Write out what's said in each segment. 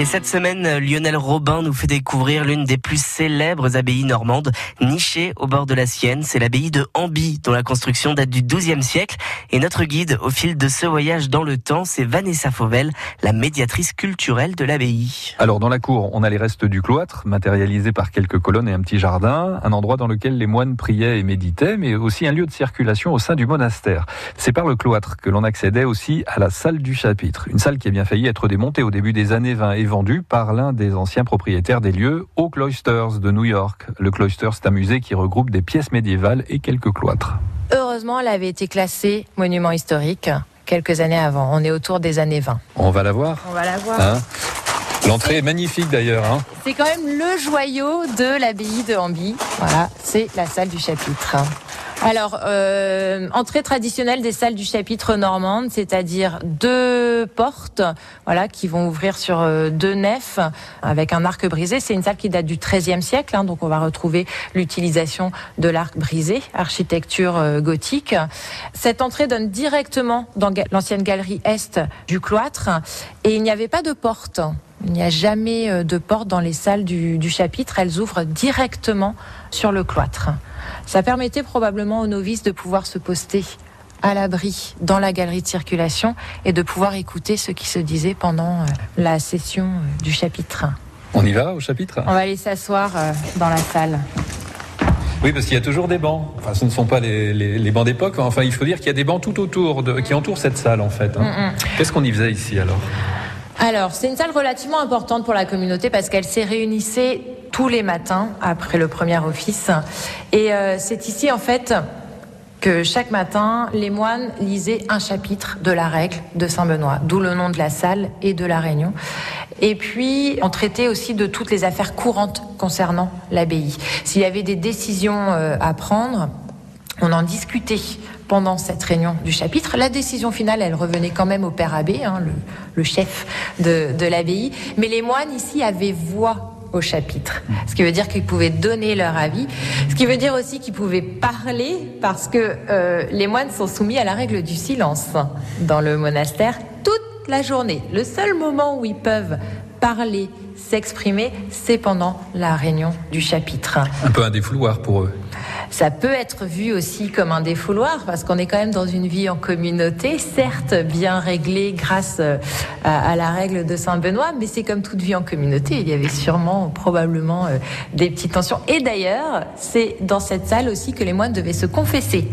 Et cette semaine, Lionel Robin nous fait découvrir l'une des plus célèbres abbayes normandes, nichée au bord de la Sienne. C'est l'abbaye de Amby, dont la construction date du XIIe siècle. Et notre guide au fil de ce voyage dans le temps, c'est Vanessa Fauvel, la médiatrice culturelle de l'abbaye. Alors, dans la cour, on a les restes du cloître, matérialisés par quelques colonnes et un petit jardin, un endroit dans lequel les moines priaient et méditaient, mais aussi un lieu de circulation au sein du monastère. C'est par le cloître que l'on accédait aussi à la salle du chapitre, une salle qui a bien failli être démontée au début des années 20 et vendu par l'un des anciens propriétaires des lieux au Cloisters de New York. Le Cloisters, c'est un musée qui regroupe des pièces médiévales et quelques cloîtres. Heureusement, elle avait été classée monument historique quelques années avant. On est autour des années 20. On va la voir On va la voir. Hein L'entrée est magnifique d'ailleurs. Hein c'est quand même le joyau de l'abbaye de Hamby. Voilà, c'est la salle du chapitre. Alors, euh, entrée traditionnelle des salles du chapitre normande, c'est-à-dire deux portes, voilà, qui vont ouvrir sur euh, deux nefs avec un arc brisé. C'est une salle qui date du XIIIe siècle, hein, donc on va retrouver l'utilisation de l'arc brisé, architecture euh, gothique. Cette entrée donne directement dans l'ancienne galerie est du cloître, et il n'y avait pas de porte. Il n'y a jamais de porte dans les salles du chapitre. Elles ouvrent directement sur le cloître. Ça permettait probablement aux novices de pouvoir se poster à l'abri dans la galerie de circulation et de pouvoir écouter ce qui se disait pendant la session du chapitre. On y va au chapitre On va aller s'asseoir dans la salle. Oui, parce qu'il y a toujours des bancs. Enfin, ce ne sont pas les, les, les bancs d'époque. Enfin, il faut dire qu'il y a des bancs tout autour, de, qui entourent cette salle, en fait. Hein. Mm -mm. Qu'est-ce qu'on y faisait ici, alors? Alors, c'est une salle relativement importante pour la communauté parce qu'elle s'est réunissée tous les matins après le premier office. Et euh, c'est ici, en fait, que chaque matin, les moines lisaient un chapitre de la règle de Saint-Benoît, d'où le nom de la salle et de la réunion. Et puis, on traitait aussi de toutes les affaires courantes concernant l'abbaye. S'il y avait des décisions euh, à prendre, on en discutait pendant cette réunion du chapitre. La décision finale, elle revenait quand même au père abbé, hein, le, chef de l'abbaye. Mais les moines ici avaient voix au chapitre, ce qui veut dire qu'ils pouvaient donner leur avis, ce qui veut dire aussi qu'ils pouvaient parler parce que euh, les moines sont soumis à la règle du silence dans le monastère toute la journée. Le seul moment où ils peuvent parler, s'exprimer, c'est pendant la réunion du chapitre. Un peu un défouloir pour eux. Ça peut être vu aussi comme un défouloir parce qu'on est quand même dans une vie en communauté, certes bien réglée grâce à, à la règle de Saint-Benoît, mais c'est comme toute vie en communauté. Il y avait sûrement, probablement, euh, des petites tensions. Et d'ailleurs, c'est dans cette salle aussi que les moines devaient se confesser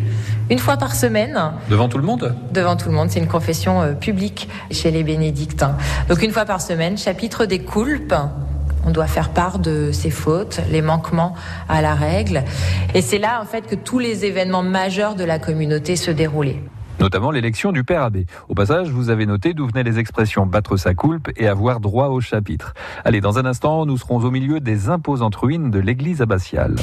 une fois par semaine. Devant tout le monde? Devant tout le monde. C'est une confession euh, publique chez les bénédictins. Donc une fois par semaine, chapitre des coulpes. On doit faire part de ses fautes, les manquements à la règle. Et c'est là, en fait, que tous les événements majeurs de la communauté se déroulaient notamment l'élection du père abbé. Au passage, vous avez noté d'où venaient les expressions battre sa coulpe et avoir droit au chapitre. Allez, dans un instant, nous serons au milieu des imposantes ruines de l'église abbatiale.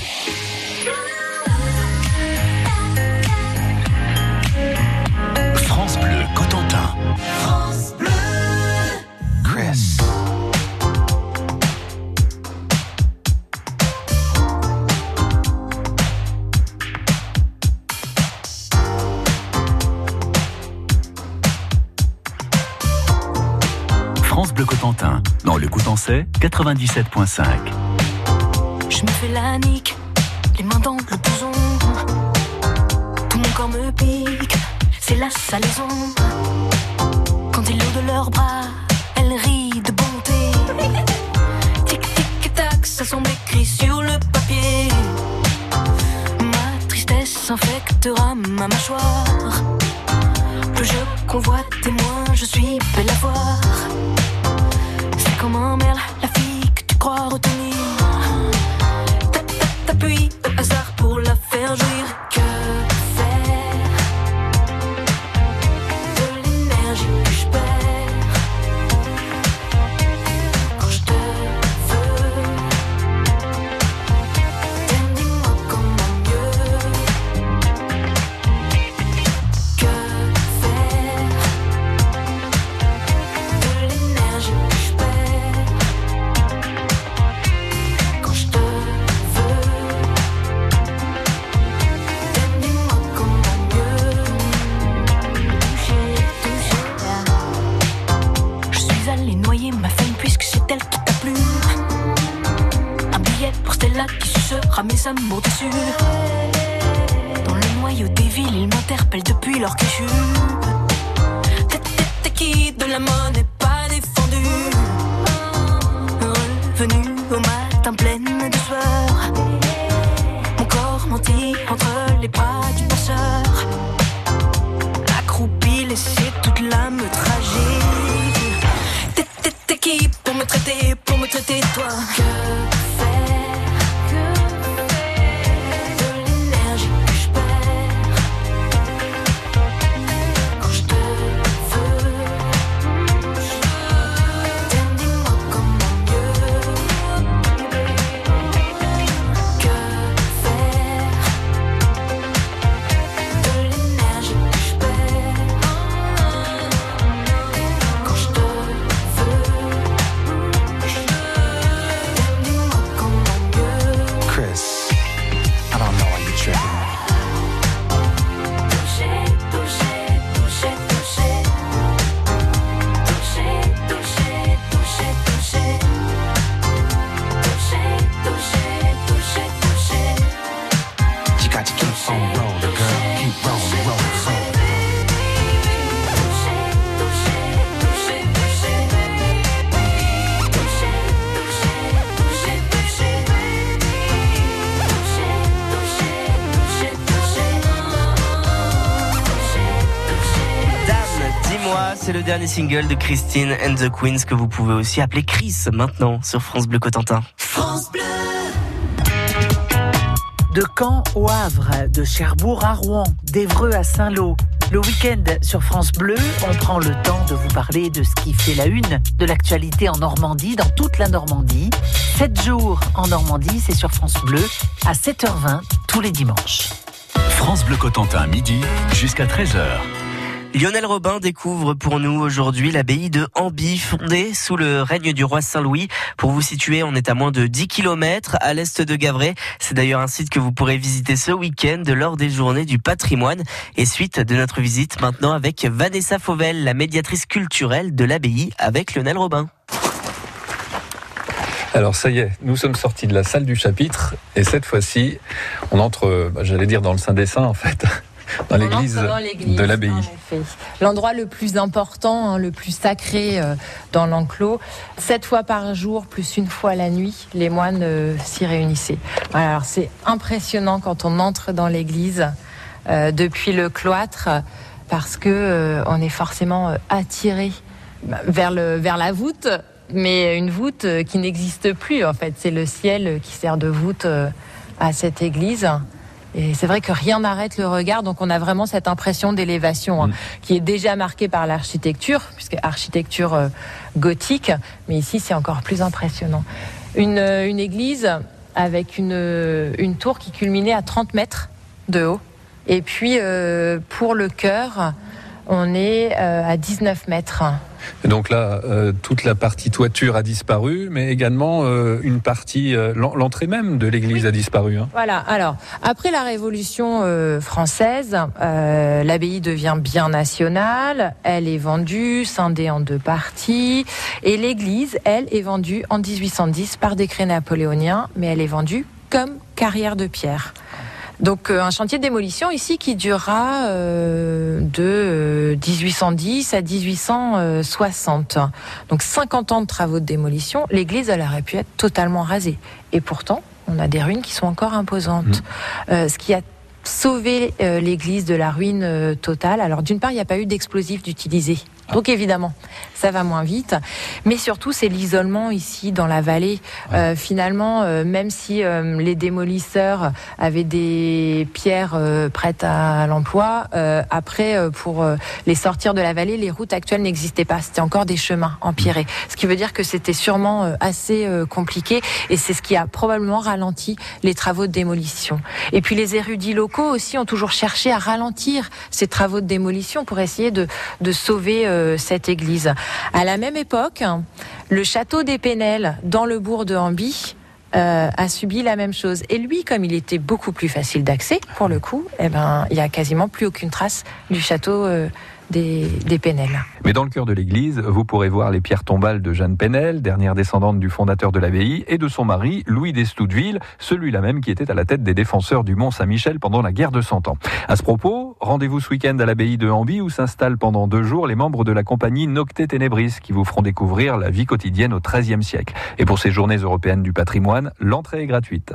Dans le Coutançais, 97.5. Je me fais la nique, les mains dans le blouson. Tout mon corps me pique, c'est la salaison. Quand ils l'ont de leurs bras, elle rit de bonté. Tic tic tac, ça semble écrit sur le papier. Ma tristesse infectera ma mâchoire. Plus je convoite et moins je suis belle à voir. Comme un merle, m'interpellent depuis leur que T'es- t'es- qui de la monnaie pas défendue Revenu au matin pleine de sueur. Mon corps menti entre les bras du passeur Accroupi, laissé toute l'âme tragique. T'es- qui pour me traiter, pour me traiter toi? Dernier single de Christine and the Queens que vous pouvez aussi appeler Chris maintenant sur France Bleu Cotentin. De Caen au Havre, de Cherbourg à Rouen, d'Evreux à Saint-Lô. Le week-end sur France Bleu, on prend le temps de vous parler de ce qui fait la une de l'actualité en Normandie, dans toute la Normandie. 7 jours en Normandie, c'est sur France Bleu, à 7h20 tous les dimanches. France Bleu Cotentin, midi jusqu'à 13h. Lionel Robin découvre pour nous aujourd'hui l'abbaye de Amby, fondée sous le règne du roi Saint-Louis. Pour vous situer, on est à moins de 10 km à l'est de Gavray. C'est d'ailleurs un site que vous pourrez visiter ce week-end lors des journées du patrimoine. Et suite de notre visite maintenant avec Vanessa Fauvel, la médiatrice culturelle de l'abbaye avec Lionel Robin. Alors ça y est, nous sommes sortis de la salle du chapitre et cette fois-ci, on entre, bah, j'allais dire dans le Saint des Saints en fait, dans l'église de l'abbaye. L'endroit le plus important, hein, le plus sacré euh, dans l'enclos. Sept fois par jour, plus une fois la nuit, les moines euh, s'y réunissaient. Voilà, alors c'est impressionnant quand on entre dans l'église euh, depuis le cloître, parce que on est forcément attiré vers, le, vers la voûte, mais une voûte qui n'existe plus en fait. C'est le ciel qui sert de voûte à cette église. Et c'est vrai que rien n'arrête le regard, donc on a vraiment cette impression d'élévation hein, qui est déjà marquée par l'architecture, puisque architecture euh, gothique, mais ici c'est encore plus impressionnant. Une, euh, une église avec une, euh, une tour qui culminait à 30 mètres de haut. Et puis euh, pour le chœur, on est euh, à 19 mètres. Et donc là, euh, toute la partie toiture a disparu, mais également euh, une partie, euh, l'en- l'entrée même de l'église a disparu. hein. Voilà. Alors, après la Révolution française, l'abbaye devient bien nationale. Elle est vendue, scindée en deux parties. Et l'église, elle, est vendue en 1810 par décret napoléonien, mais elle est vendue comme carrière de pierre. Donc euh, un chantier de démolition ici qui durera euh, de euh, 1810 à 1860. Donc 50 ans de travaux de démolition. L'église, elle aurait pu être totalement rasée. Et pourtant, on a des ruines qui sont encore imposantes. Euh, ce qui a sauvé euh, l'église de la ruine euh, totale. Alors d'une part, il n'y a pas eu d'explosifs d'utiliser. Donc évidemment, ça va moins vite. Mais surtout, c'est l'isolement ici dans la vallée. Euh, finalement, euh, même si euh, les démolisseurs avaient des pierres euh, prêtes à l'emploi, euh, après, euh, pour euh, les sortir de la vallée, les routes actuelles n'existaient pas. C'était encore des chemins empierrés. Ce qui veut dire que c'était sûrement euh, assez euh, compliqué. Et c'est ce qui a probablement ralenti les travaux de démolition. Et puis les érudits locaux aussi ont toujours cherché à ralentir ces travaux de démolition pour essayer de, de sauver euh, cette église. À la même époque, le château des Pénels, dans le bourg de Hamby, euh, a subi la même chose. Et lui, comme il était beaucoup plus facile d'accès, pour le coup, eh ben, il y a quasiment plus aucune trace du château euh, des. Mais dans le cœur de l'église, vous pourrez voir les pierres tombales de Jeanne Penel, dernière descendante du fondateur de l'abbaye, et de son mari, Louis d'Estouteville, celui-là même qui était à la tête des défenseurs du Mont Saint-Michel pendant la guerre de Cent Ans. À ce propos, rendez-vous ce week-end à l'abbaye de Hamby où s'installent pendant deux jours les membres de la compagnie Nocte Tenebris qui vous feront découvrir la vie quotidienne au XIIIe siècle. Et pour ces journées européennes du patrimoine, l'entrée est gratuite.